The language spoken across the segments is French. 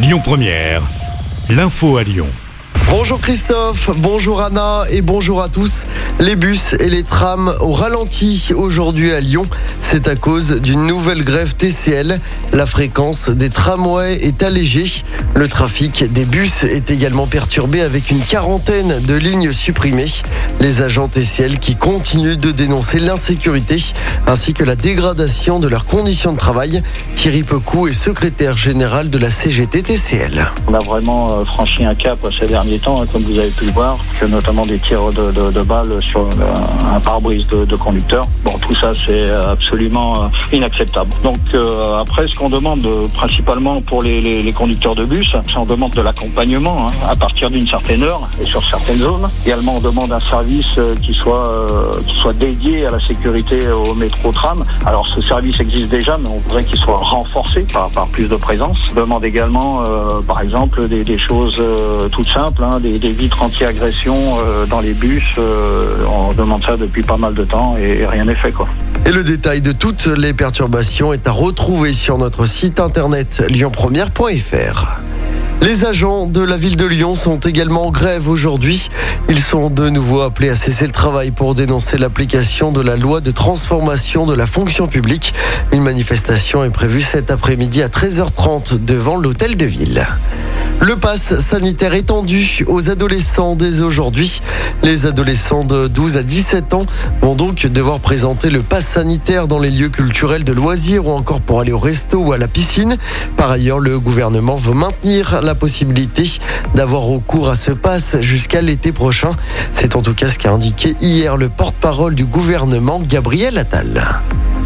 Lyon Première, l'info à Lyon. Bonjour Christophe, bonjour Anna et bonjour à tous. Les bus et les trams au ralenti aujourd'hui à Lyon. C'est à cause d'une nouvelle grève TCL. La fréquence des tramways est allégée. Le trafic des bus est également perturbé avec une quarantaine de lignes supprimées. Les agents TCL qui continuent de dénoncer l'insécurité ainsi que la dégradation de leurs conditions de travail. Thierry Pecou est secrétaire général de la CGT TCL. On a vraiment euh, franchi un cap ces derniers temps, hein, comme vous avez pu le voir, notamment des tirs de balles sur euh, un pare-brise de, de conducteur. Bon, tout ça, c'est absolument euh, inacceptable. Donc euh, après, ce qu'on demande euh, principalement pour les, les- les conducteurs de bus, c'est on demande de l'accompagnement hein, à partir d'une certaine heure et sur certaines zones. Également, on demande un service euh, qui soit euh, qui soit dédié à la sécurité au métro tram. Alors ce service existe déjà, mais on voudrait qu'il soit renforcé par, par plus de présence. On demande également, euh, par exemple, des, des choses euh, toutes simples, hein, des, des vitres anti-agression euh, dans les bus. Euh, on demande ça depuis pas mal de temps et, rien n'est fait quoi. Et le détail de toutes les perturbations est à retrouver sur notre site internet lyonpremière.fr. Les agents de la ville de Lyon sont également en grève aujourd'hui. Ils sont de nouveau appelés à cesser le travail pour dénoncer l'application de la loi de transformation de la fonction publique. Une manifestation est prévue cet après-midi à 13h30 devant l'hôtel de ville. Le pass sanitaire étendu aux adolescents dès aujourd'hui. Les adolescents de 12 à 17 ans vont donc devoir présenter le pass sanitaire dans les lieux culturels de loisirs ou encore pour aller au resto ou à la piscine. Par ailleurs, le gouvernement veut maintenir la possibilité d'avoir recours à ce pass jusqu'à l'été prochain. C'est en tout cas ce qu'a indiqué hier le porte-parole du gouvernement, Gabriel Attal.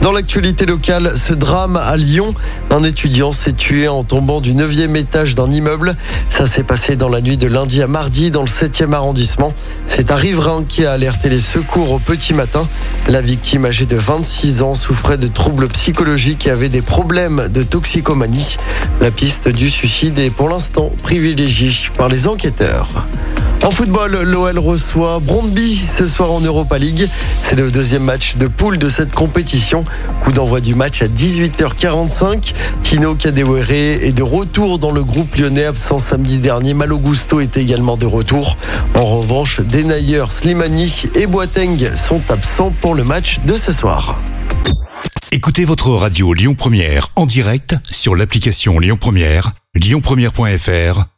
Dans l'actualité locale, ce drame à Lyon, un étudiant s'est tué en tombant du 9e étage d'un immeuble. Ça s'est passé dans la nuit de lundi à mardi dans le 7e arrondissement. C'est un riverain qui a alerté les secours au petit matin. La victime âgée de 26 ans souffrait de troubles psychologiques et avait des problèmes de toxicomanie. La piste du suicide est pour l'instant privilégiée par les enquêteurs. En football, l'OL reçoit Brondby ce soir en Europa League. C'est le deuxième match de poule de cette compétition. Coup d'envoi du match à 18h45. Tino Kadewere est de retour dans le groupe lyonnais, absent samedi dernier. Malo Gusto est également de retour. En revanche, Denayer, Slimani et Boateng sont absents pour le match de ce soir. Écoutez votre radio Lyon Première en direct sur l'application Lyon Première, lyonpremière.fr